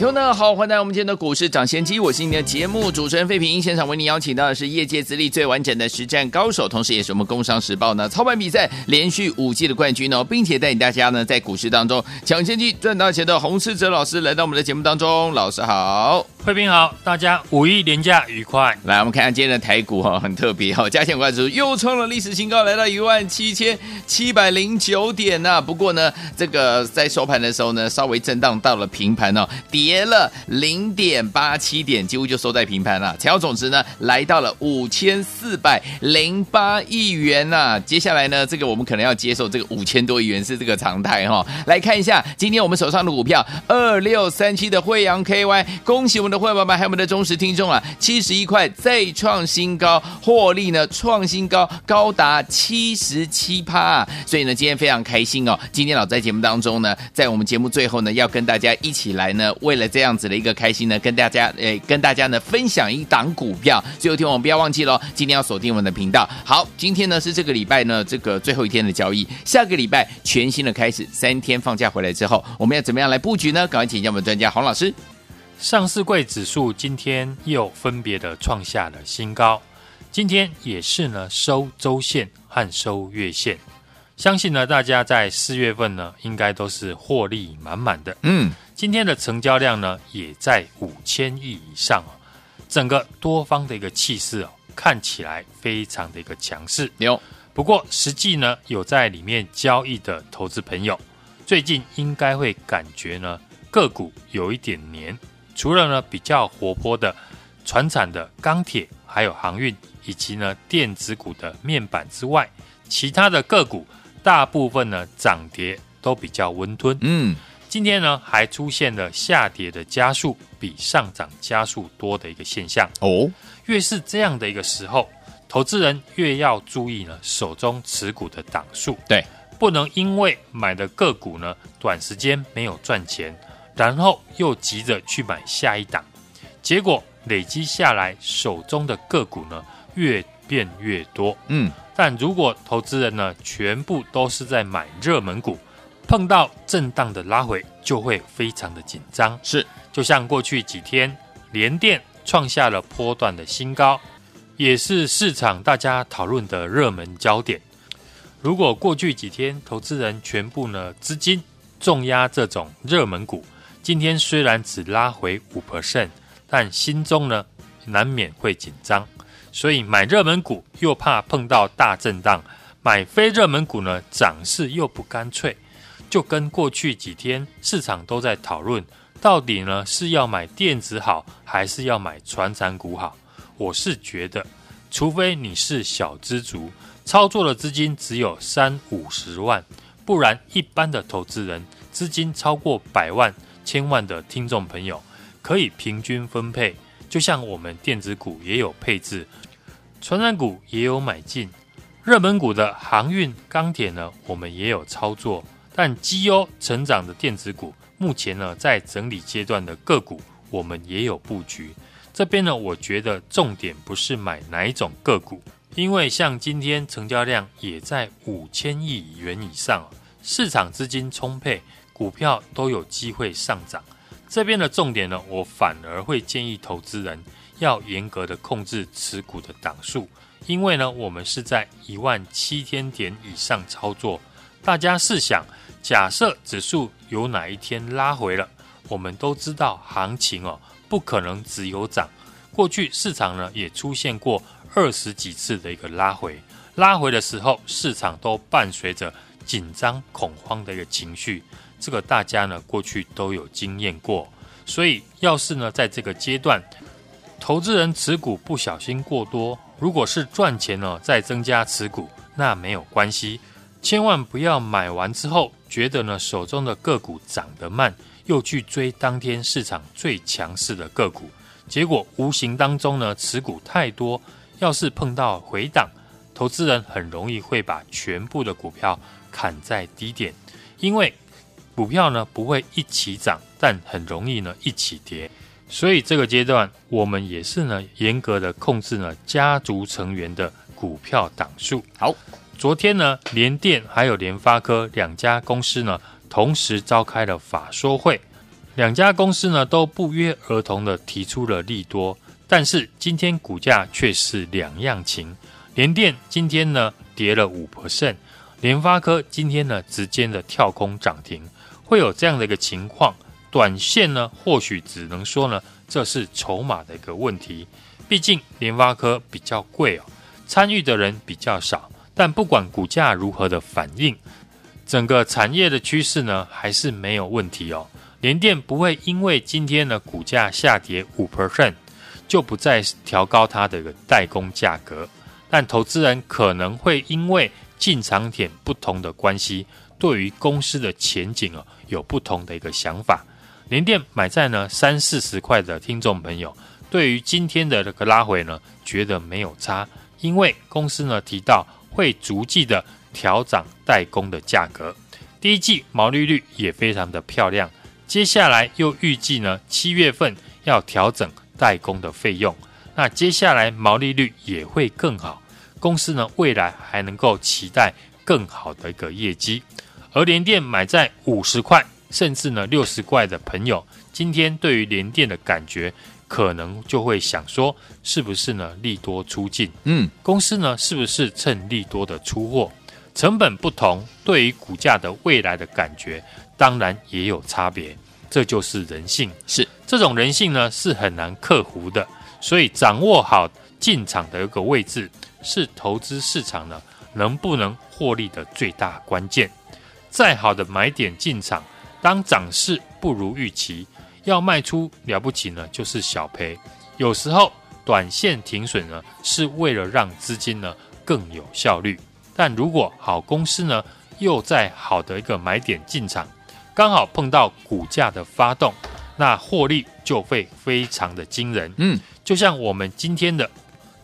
听众们好，欢迎来到我们今天的股市涨先机，我是你的节目主持人费平。现场为您邀请到的是业界资历最完整的实战高手，同时也是我们工商时报呢操盘比赛连续五季的冠军哦，并且带领大家呢在股市当中抢先机赚大钱的洪世哲老师来到我们的节目当中，老师好。慧平好，大家五一连假愉快。来，我们看看今天的台股哈，很特别哈，加权指数又创了历史新高，来到一万七千七百零九点呐、不过呢，这个在收盘的时候呢，稍微震荡到了平盘哦，跌跌了零点八七点，几乎就收在平盘了。成交总值呢，来到了五千四百零八亿元呐、啊。接下来呢，这个我们可能要接受这个五千多亿元是这个常态哈。来看一下今天我们手上的股票二六三七的惠阳 KY，恭喜我们。的会员们，还有我们的忠实听众啊，七十一块再创新高，获利呢创新高，高达七十七趴。所以呢，今天非常开心哦。今天老在节目当中呢，在我们节目最后呢，要跟大家一起来呢，为这样子的一个开心呢，跟大家诶，跟大家呢分享一档股票。最后听我们不要忘记喽，今天要锁定我们的频道。好，今天呢是这个礼拜呢这个最后一天的交易，下个礼拜全新的开始，三天放假回来之后，我们要怎么样来布局呢？赶快请教我们专家洪老师。上市柜指数今天又分别的创下了新高，今天也是呢收周线和收月线，相信呢大家在四月份呢应该都是获利满满的。嗯，今天的成交量呢也在五千亿以上哦，整个多方的一个气势哦看起来非常的一个强势。有，不过实际呢有在里面交易的投资朋友，最近应该会感觉呢个股有一点黏。除了呢比较活泼的船产的钢铁，还有航运，以及呢电子股的面板之外，其他的个股大部分呢涨跌都比较温吞。嗯，今天呢还出现了下跌的加速比上涨加速多的一个现象。哦，越是这样的一个时候，投资人越要注意呢手中持股的档数。对，不能因为买的个股呢短时间没有赚钱。然后又急着去买下一档，结果累积下来手中的个股呢越变越多。嗯，但如果投资人呢全部都是在买热门股，碰到震荡的拉回就会非常的紧张。是，就像过去几天联电创下了波段的新高，也是市场大家讨论的热门焦点。如果过去几天投资人全部呢资金重压这种热门股，今天虽然只拉回五 percent，但心中呢难免会紧张，所以买热门股又怕碰到大震荡，买非热门股呢涨势又不干脆，就跟过去几天市场都在讨论，到底呢是要买电子好，还是要买传产股好？我是觉得，除非你是小资族，操作的资金只有三五十万，不然一般的投资人资金超过百万。千万的听众朋友可以平均分配，就像我们电子股也有配置，传染股也有买进，热门股的航运、钢铁呢，我们也有操作。但绩优成长的电子股，目前呢在整理阶段的个股，我们也有布局。这边呢，我觉得重点不是买哪一种个股，因为像今天成交量也在五千亿元以上，市场资金充沛。股票都有机会上涨，这边的重点呢，我反而会建议投资人要严格的控制持股的档数，因为呢，我们是在一万七千点以上操作。大家试想，假设指数有哪一天拉回了，我们都知道行情哦，不可能只有涨。过去市场呢也出现过二十几次的一个拉回，拉回的时候，市场都伴随着紧张恐慌的一个情绪。这个大家呢过去都有经验过，所以要是呢在这个阶段，投资人持股不小心过多，如果是赚钱呢再增加持股，那没有关系，千万不要买完之后觉得呢手中的个股涨得慢，又去追当天市场最强势的个股，结果无形当中呢持股太多，要是碰到回档，投资人很容易会把全部的股票砍在低点，因为股票呢不会一起涨，但很容易呢一起跌。所以这个阶段，我们也是呢严格的控制呢家族成员的股票档数。好，昨天呢联电还有联发科两家公司呢同时召开了法说会，两家公司呢都不约而同的提出了利多，但是今天股价却是两样情。联电今天呢跌了五 percent，联发科今天呢直接的跳空涨停，会有这样的一个情况。短线呢，或许只能说呢，这是筹码的一个问题。毕竟联发科比较贵哦，参与的人比较少。但不管股价如何的反应，整个产业的趋势呢，还是没有问题哦。联电不会因为今天的股价下跌五 percent，就不再调高它的一个代工价格。但投资人可能会因为进场点不同的关系，对于公司的前景哦，有不同的一个想法。联电买在呢三四十块的听众朋友，对于今天的这个拉回呢，觉得没有差，因为公司呢提到会逐季的调涨代工的价格，第一季毛利率也非常的漂亮，接下来又预计呢七月份要调整代工的费用，那接下来毛利率也会更好，公司呢未来还能够期待更好的一个业绩，而联电买在五十块。甚至呢，六十块的朋友，今天对于联电的感觉，可能就会想说，是不是呢利多出尽？嗯，公司呢是不是趁利多的出货？成本不同，对于股价的未来的感觉，当然也有差别。这就是人性，是这种人性呢是很难克服的。所以掌握好进场的一个位置，是投资市场呢能不能获利的最大关键。再好的买点进场。当涨势不如预期，要卖出了不起呢，就是小赔。有时候短线停损呢，是为了让资金呢更有效率。但如果好公司呢又在好的一个买点进场，刚好碰到股价的发动，那获利就会非常的惊人。嗯，就像我们今天的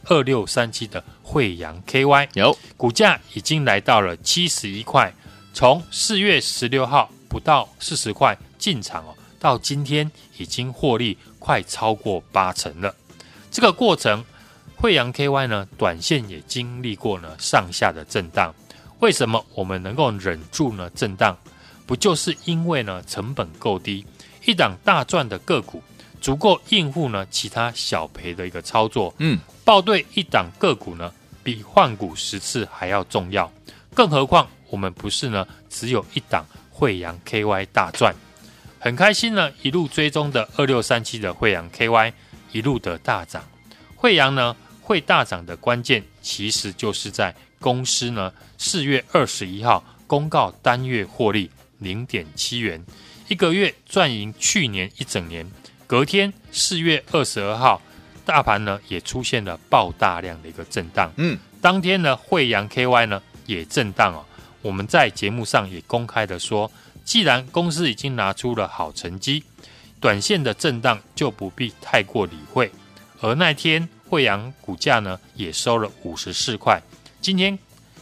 二六三七的惠阳 KY，有股价已经来到了七十一块，从四月十六号。不到四十块进场哦，到今天已经获利快超过八成了。这个过程，惠阳 KY 呢，短线也经历过呢上下的震荡。为什么我们能够忍住呢震荡？不就是因为呢成本够低，一档大赚的个股足够应付呢其他小赔的一个操作。嗯，抱对一档个股呢，比换股十次还要重要。更何况我们不是呢只有一档。惠阳 KY 大赚，很开心呢，一路追踪的二六三七的惠阳 KY 一路的大涨。惠阳呢会大涨的关键，其实就是在公司呢四月二十一号公告单月获利零点七元，一个月赚赢去年一整年。隔天四月二十二号，大盘呢也出现了爆大量的一个震荡。嗯，当天呢惠阳 KY 呢也震荡哦。我们在节目上也公开的说，既然公司已经拿出了好成绩，短线的震荡就不必太过理会。而那天惠阳股价呢也收了五十四块，今天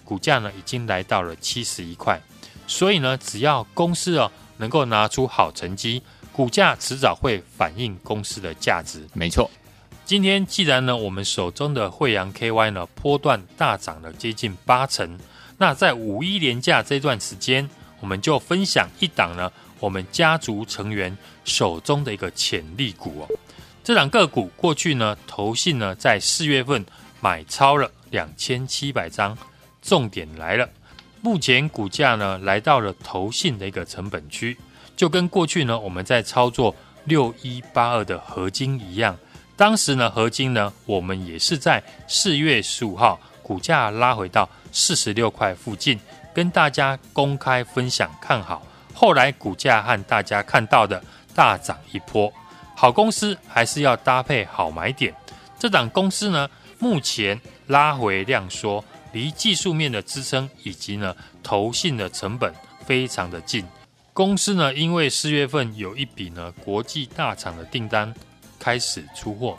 股价呢已经来到了七十一块。所以呢，只要公司哦能够拿出好成绩，股价迟早会反映公司的价值。没错，今天既然呢我们手中的惠阳 KY 呢波段大涨了接近八成。那在五一连假这段时间，我们就分享一档呢，我们家族成员手中的一个潜力股哦。这档个股过去呢，投信呢在四月份买超了两千七百张，重点来了，目前股价呢来到了投信的一个成本区，就跟过去呢我们在操作六一八二的合金一样，当时呢合金呢我们也是在四月十五号股价拉回到。四十六块附近，跟大家公开分享看好，后来股价和大家看到的大涨一波。好公司还是要搭配好买点。这档公司呢，目前拉回量缩，离技术面的支撑以及呢投信的成本非常的近。公司呢，因为四月份有一笔呢国际大厂的订单开始出货，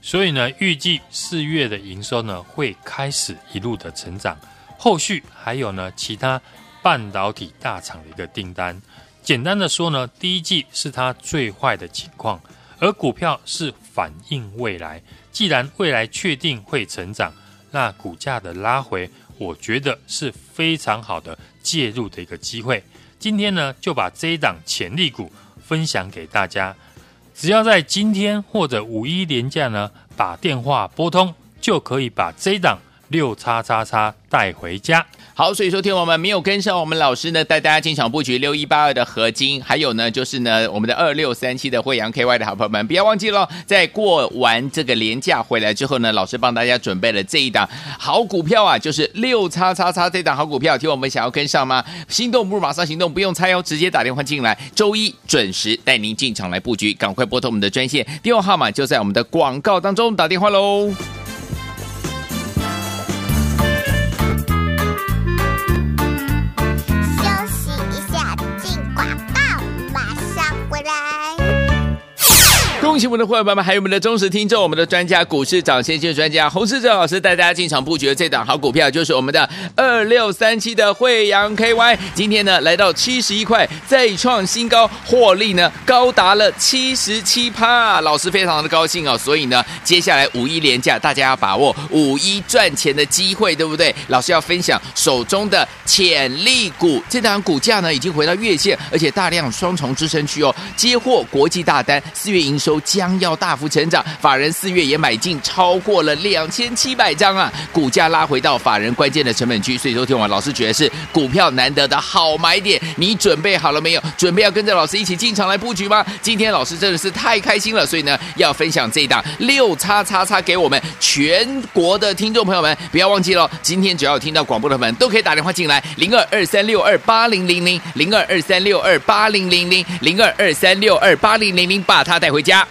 所以呢，预计四月的营收呢会开始一路的成长。后续还有呢其他半导体大厂的一个订单。简单的说呢，第一季是它最坏的情况，而股票是反映未来。既然未来确定会成长，那股价的拉回，我觉得是非常好的介入的一个机会。今天呢，就把这一档潜力股分享给大家。只要在今天或者五一连假呢，把电话拨通，就可以把这档六叉叉叉带回家。好，所以说，听我们没有跟上我们老师呢，带大家进场布局六一八二的合金，还有呢，就是呢，我们的二六三七的惠阳 KY 的好朋友们，不要忘记了，在过完这个年假回来之后呢，老师帮大家准备了这一档好股票啊，就是六叉叉叉这档好股票，听我们想要跟上吗？心动不如马上行动，不用猜哦，直接打电话进来，周一准时带您进场来布局，赶快拨通我们的专线，电话号码就在我们的广告当中，打电话喽。恭喜我们的伙伴们，还有我们的忠实听众，我们的专家股市涨先机专家洪士哲老师带大家进场布局的这档好股票，就是我们的二六三七的惠阳 KY。今天呢来到七十一块，再创新高，获利呢高达了七十七趴，老师非常的高兴哦。所以呢，接下来五一连假，大家要把握五一赚钱的机会，对不对？老师要分享手中的潜力股，这档股价呢已经回到月线，而且大量双重支撑区哦，接获国际大单，四月营收。将要大幅成长，法人四月也买进超过了两千七百张啊，股价拉回到法人关键的成本区，所以说听完老师觉得是股票难得的好买点，你准备好了没有？准备要跟着老师一起进场来布局吗？今天老师真的是太开心了，所以呢要分享这一档六叉叉叉给我们全国的听众朋友们，不要忘记了，今天只要听到广播的朋友都可以打电话进来，零二二三六二八零零零零二二三六二八零零零零二二三六二八零零零，把它带回家。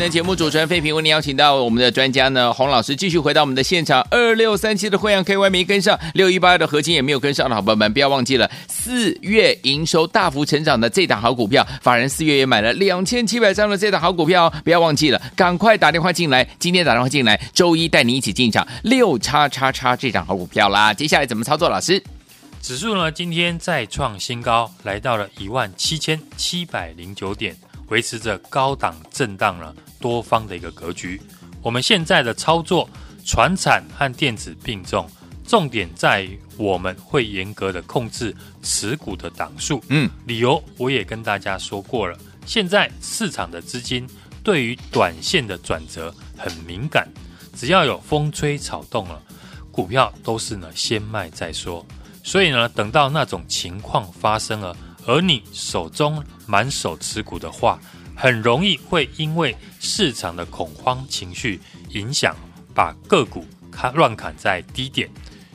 的节目主持人费平，为您邀请到我们的专家呢洪老师继续回到我们的现场。二六三七的慧洋 KY 没跟上，六一八二的合金也没有跟上的好朋友们，不要忘记了四月营收大幅成长的这档好股票，法人四月也买了两千七百张的这档好股票哦，不要忘记了，赶快打电话进来，今天打电话进来，周一带你一起进场六叉叉叉这档好股票啦。接下来怎么操作？老师，指数呢今天再创新高，来到了一万七千七百零九点。维持着高档震荡了多方的一个格局，我们现在的操作，传产和电子并重，重点在于我们会严格的控制持股的档数。嗯，理由我也跟大家说过了。现在市场的资金对于短线的转折很敏感，只要有风吹草动了，股票都是呢先卖再说。所以呢，等到那种情况发生了，而你手中满手持股的话，很容易会因为市场的恐慌情绪影响，把个股砍乱砍在低点。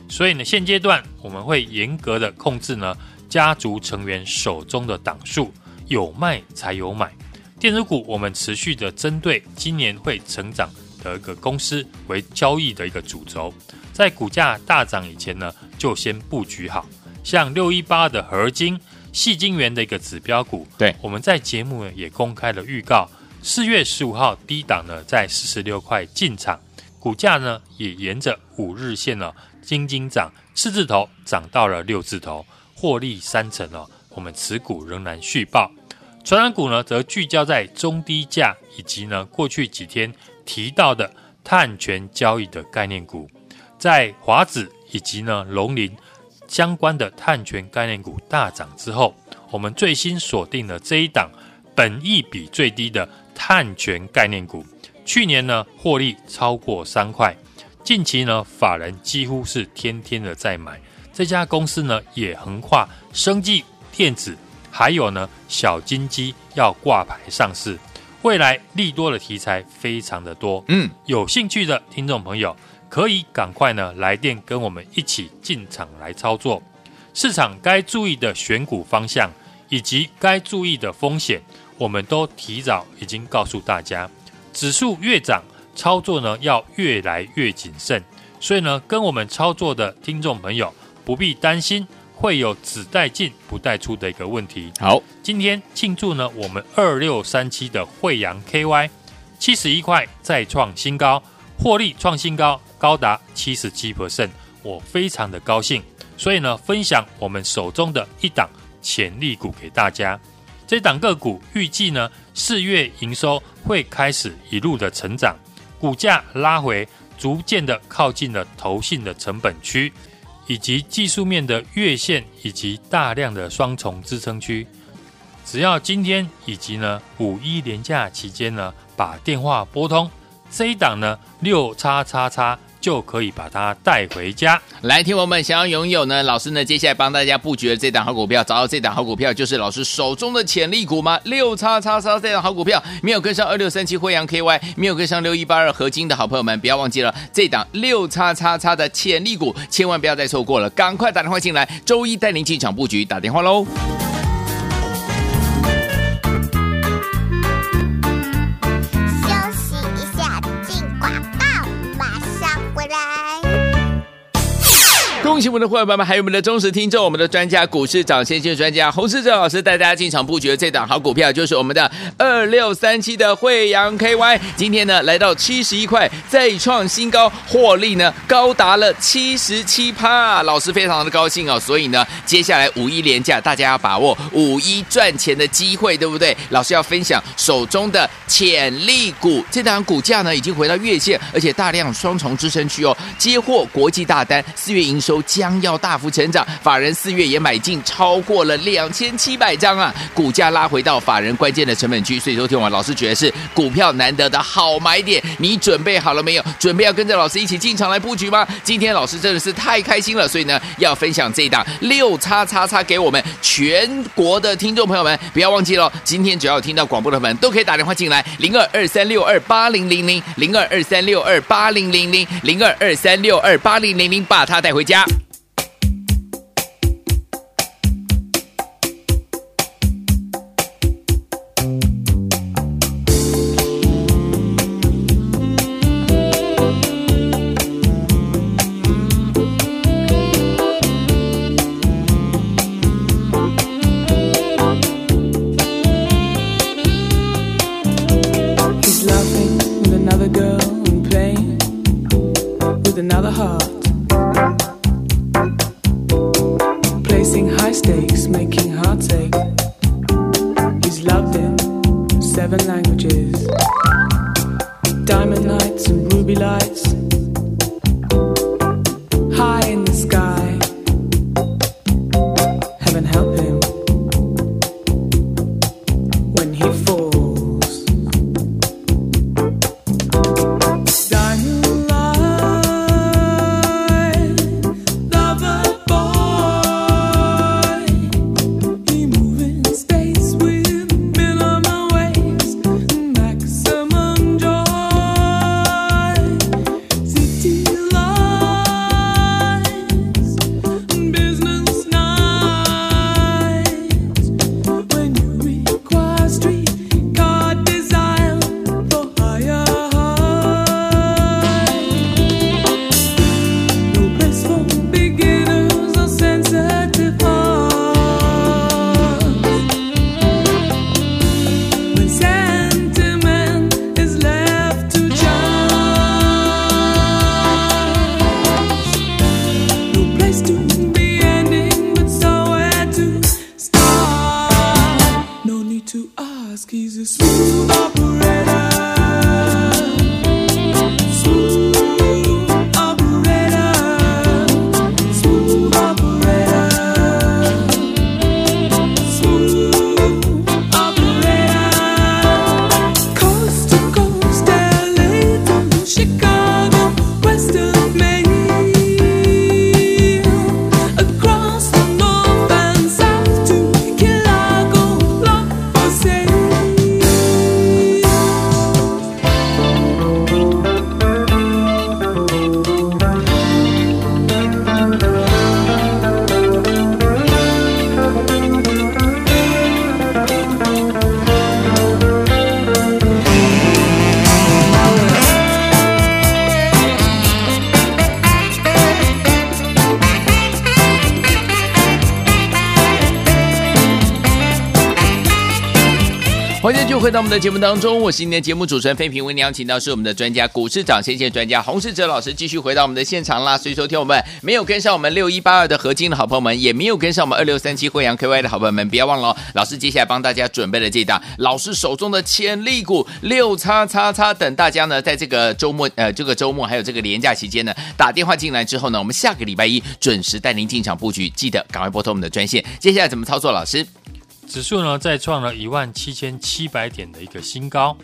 所以呢，现阶段我们会严格的控制呢家族成员手中的档数，有卖才有买。电子股我们持续的针对今年会成长的一个公司为交易的一个主轴，在股价大涨以前呢，就先布局好。像六一八的合金。矽晶圆的一个指标股，对，我们在节目呢也公开了预告，四月十五号低档呢在四十六块进场，股价呢也沿着五日线呢轻轻涨，四字头涨到了六字头，获利三成哦。我们持股仍然续报，传染股呢则聚焦在中低价以及呢过去几天提到的碳权交易的概念股，在华指以及呢龙林。相关的碳权概念股大涨之后，我们最新锁定了这一档本益比最低的碳权概念股。去年呢获利超过三块，近期呢法人几乎是天天的在买。这家公司呢也横跨生技、电子，还有呢小金鸡要挂牌上市，未来利多的题材非常的多。嗯，有兴趣的听众朋友。可以赶快呢来电跟我们一起进场来操作，市场该注意的选股方向以及该注意的风险，我们都提早已经告诉大家。指数越涨，操作呢要越来越谨慎，所以呢跟我们操作的听众朋友不必担心会有只带进不带出的一个问题。好，今天庆祝呢我们二六三七的惠阳 KY 七十一块再创新高，获利创新高。高达七十七 percent，我非常的高兴，所以呢，分享我们手中的一档潜力股给大家。这档个股预计呢，四月营收会开始一路的成长，股价拉回，逐渐的靠近了投信的成本区，以及技术面的月线以及大量的双重支撑区。只要今天以及呢五一连假期间呢，把电话拨通，这一档呢六叉叉叉。就可以把它带回家。来，听我们想要拥有呢？老师呢？接下来帮大家布局的这档好股票，找到这档好股票就是老师手中的潜力股吗？六叉叉叉这档好股票，没有跟上二六三七慧洋 KY，没有跟上六一八二合金的好朋友们，不要忘记了这档六叉叉叉的潜力股，千万不要再错过了，赶快打电话进来，周一带您进场布局，打电话喽。恭喜我们的伙伴们，还有我们的忠实听众，我们的专家股市涨先机专家洪世哲老师带大家进场布局的这档好股票，就是我们的二六三七的惠阳 KY。今天呢来到七十一块，再创新高，获利呢高达了七十七趴，老师非常的高兴哦。所以呢，接下来五一连假，大家要把握五一赚钱的机会，对不对？老师要分享手中的潜力股，这档股价呢已经回到月线，而且大量双重支撑区哦，接获国际大单，四月营收。将要大幅成长，法人四月也买进超过了两千七百张啊，股价拉回到法人关键的成本区，所以说听完老师觉得是股票难得的好买点，你准备好了没有？准备要跟着老师一起进场来布局吗？今天老师真的是太开心了，所以呢要分享这一档六叉叉叉给我们全国的听众朋友们，不要忘记了，今天只要听到广播的朋友们都可以打电话进来，零二二三六二八零零零零二二三六二八零零零零二二三六二八零零零，把它带回家。seven languages. Diamond lights and ruby lights. 回到我们的节目当中，我是今天的节目主持人费平，为您邀请到是我们的专家股市涨先线专家洪世哲老师，继续回到我们的现场啦。所以说，听我们没有跟上我们六一八二的合金的好朋友们，也没有跟上我们二六三七慧洋 KY 的好朋友们，不要忘了哦，老师接下来帮大家准备了这档老师手中的潜力股六叉叉叉，等大家呢在这个周末呃这个周末还有这个连假期间呢打电话进来之后呢，我们下个礼拜一准时带您进场布局，记得赶快拨通我们的专线。接下来怎么操作？老师？指数呢再创了一万七千七百点的一个新高，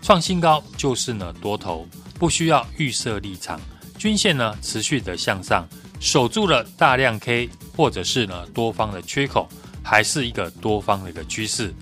创新高就是呢多头，不需要预设立场，均线呢持续的向上，守住了大量 K 或者是呢多方的缺口，还是一个多方的一个趋势。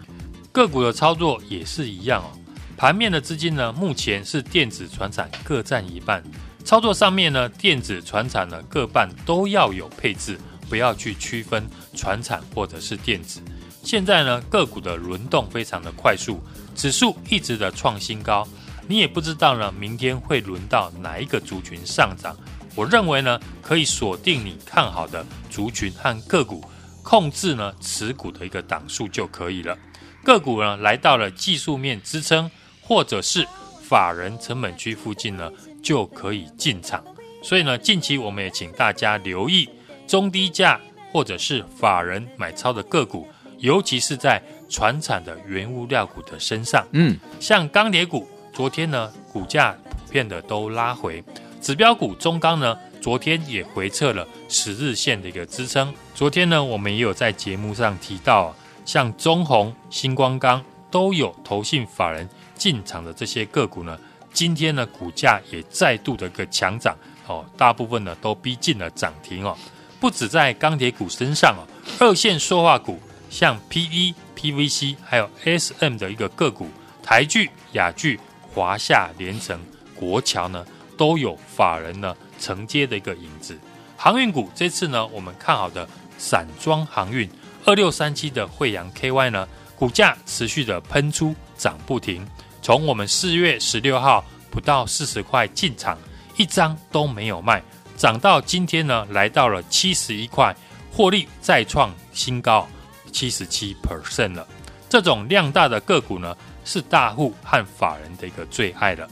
个股的操作也是一样哦，盘面的资金呢目前是电子、船产各占一半，操作上面呢电子、船产呢各半都要有配置，不要去区分船产或者是电子。现在呢，个股的轮动非常的快速，指数一直的创新高，你也不知道呢，明天会轮到哪一个族群上涨。我认为呢，可以锁定你看好的族群和个股，控制呢持股的一个档数就可以了。个股呢来到了技术面支撑或者是法人成本区附近呢，就可以进场。所以呢，近期我们也请大家留意中低价或者是法人买超的个股。尤其是在传产的原物料股的身上，嗯，像钢铁股，昨天呢股价普遍的都拉回，指标股中钢呢，昨天也回测了十日线的一个支撑。昨天呢，我们也有在节目上提到，像中红、新光钢都有投信法人进场的这些个股呢，今天呢股价也再度的一个强涨，哦，大部分呢都逼近了涨停哦。不止在钢铁股身上哦，二线塑化股。像 PE、PVC 还有 SM 的一个个股，台聚、亚聚、华夏、联成、国桥呢，都有法人呢承接的一个影子。航运股这次呢，我们看好的散装航运二六三七的惠阳 KY 呢，股价持续的喷出涨不停。从我们四月十六号不到四十块进场，一张都没有卖，涨到今天呢，来到了七十一块，获利再创新高。七十七 percent 了，这种量大的个股呢，是大户和法人的一个最爱了。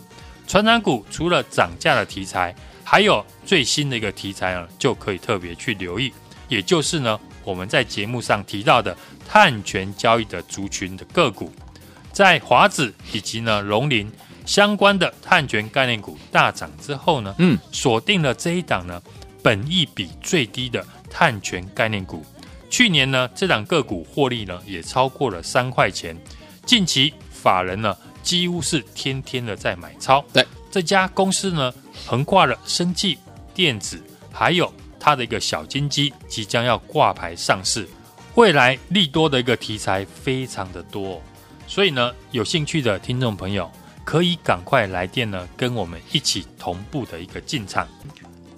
传染股除了涨价的题材，还有最新的一个题材呢，就可以特别去留意，也就是呢，我们在节目上提到的碳权交易的族群的个股，在华子以及呢龙林相关的碳权概念股大涨之后呢，嗯，锁定了这一档呢，本益比最低的碳权概念股。去年呢，这档个股获利呢也超过了三块钱。近期法人呢几乎是天天的在买超。对，这家公司呢横跨了生技、电子，还有它的一个小金鸡即将要挂牌上市，未来利多的一个题材非常的多。所以呢，有兴趣的听众朋友可以赶快来电呢，跟我们一起同步的一个进场。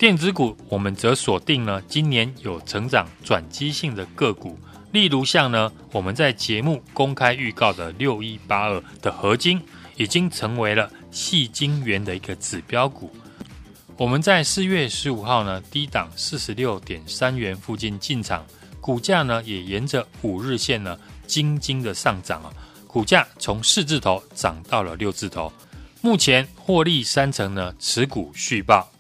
电子股，我们则锁定了今年有成长转机性的个股，例如像呢，我们在节目公开预告的六一八二的合金，已经成为了矽晶圆的一个指标股。我们在四月十五号呢，低档四十六点三元附近进场，股价呢也沿着五日线呢，惊惊的上涨啊，股价从四字头涨到了六字头，目前获利三成呢，持股续报。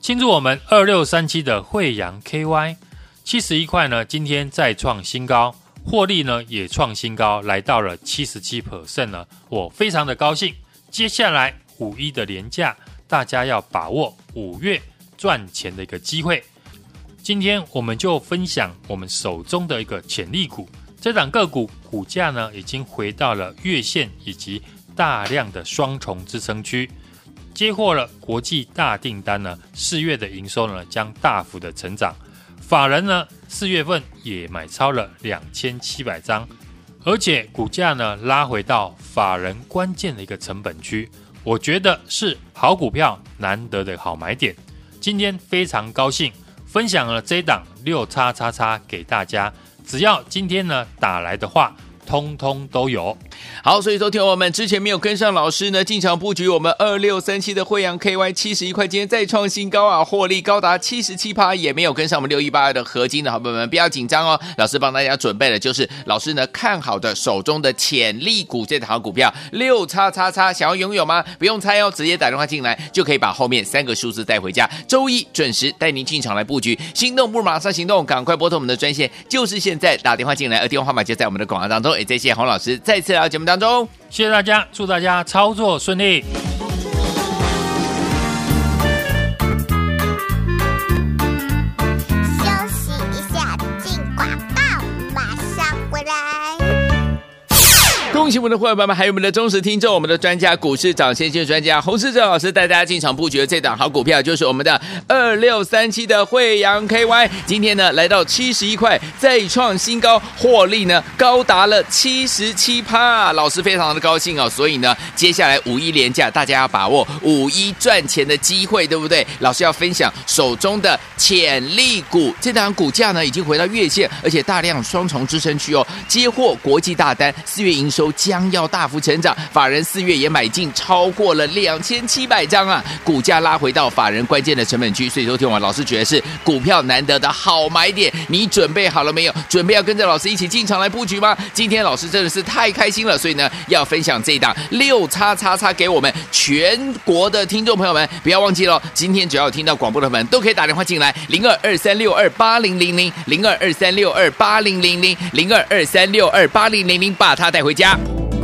庆祝我们二六三七的惠阳 KY 七十一块呢，今天再创新高，获利呢也创新高，来到了七十七 percent 呢，我非常的高兴。接下来五一的连假，大家要把握五月赚钱的一个机会。今天我们就分享我们手中的一个潜力股，这档个股股价呢已经回到了月线以及大量的双重支撑区。接获了国际大订单呢，四月的营收呢将大幅的成长。法人呢四月份也买超了两千七百张，而且股价呢拉回到法人关键的一个成本区，我觉得是好股票难得的好买点。今天非常高兴分享了这档六叉叉叉给大家，只要今天呢打来的话，通通都有。好，所以说听我们之前没有跟上老师呢，进场布局我们二六三七的惠阳 KY 七十一块，今天再创新高啊，获利高达七十七趴，也没有跟上我们六一八二的合金的好朋友们，不要紧张哦。老师帮大家准备的就是老师呢看好的手中的潜力股这档股票六叉叉叉，想要拥有吗？不用猜哦，直接打电话进来就可以把后面三个数字带回家。周一准时带您进场来布局，心动不如马上行动，赶快拨通我们的专线，就是现在打电话进来，而电话号码就在我们的广告当中。也谢谢洪老师再次来到节目当中。谢谢大家，祝大家操作顺利。恭喜我们的伙伴们，还有我们的忠实听众，我们的专家股市涨先机专家洪世哲老师带大家进场布局的这档好股票，就是我们的二六三七的惠阳 KY。今天呢来到七十一块，再创新高，获利呢高达了七十七趴，老师非常的高兴哦。所以呢，接下来五一连假，大家要把握五一赚钱的机会，对不对？老师要分享手中的潜力股，这档股价呢已经回到月线，而且大量双重支撑区哦，接获国际大单，四月营收。将要大幅成长，法人四月也买进超过了两千七百张啊，股价拉回到法人关键的成本区，所以说听完老师觉得是股票难得的好买点，你准备好了没有？准备要跟着老师一起进场来布局吗？今天老师真的是太开心了，所以呢要分享这一档六叉叉叉给我们全国的听众朋友们，不要忘记了，今天只要听到广播的朋友们都可以打电话进来，零二二三六二八零零零零二二三六二八零零零零二二三六二八零零零，把它带回家。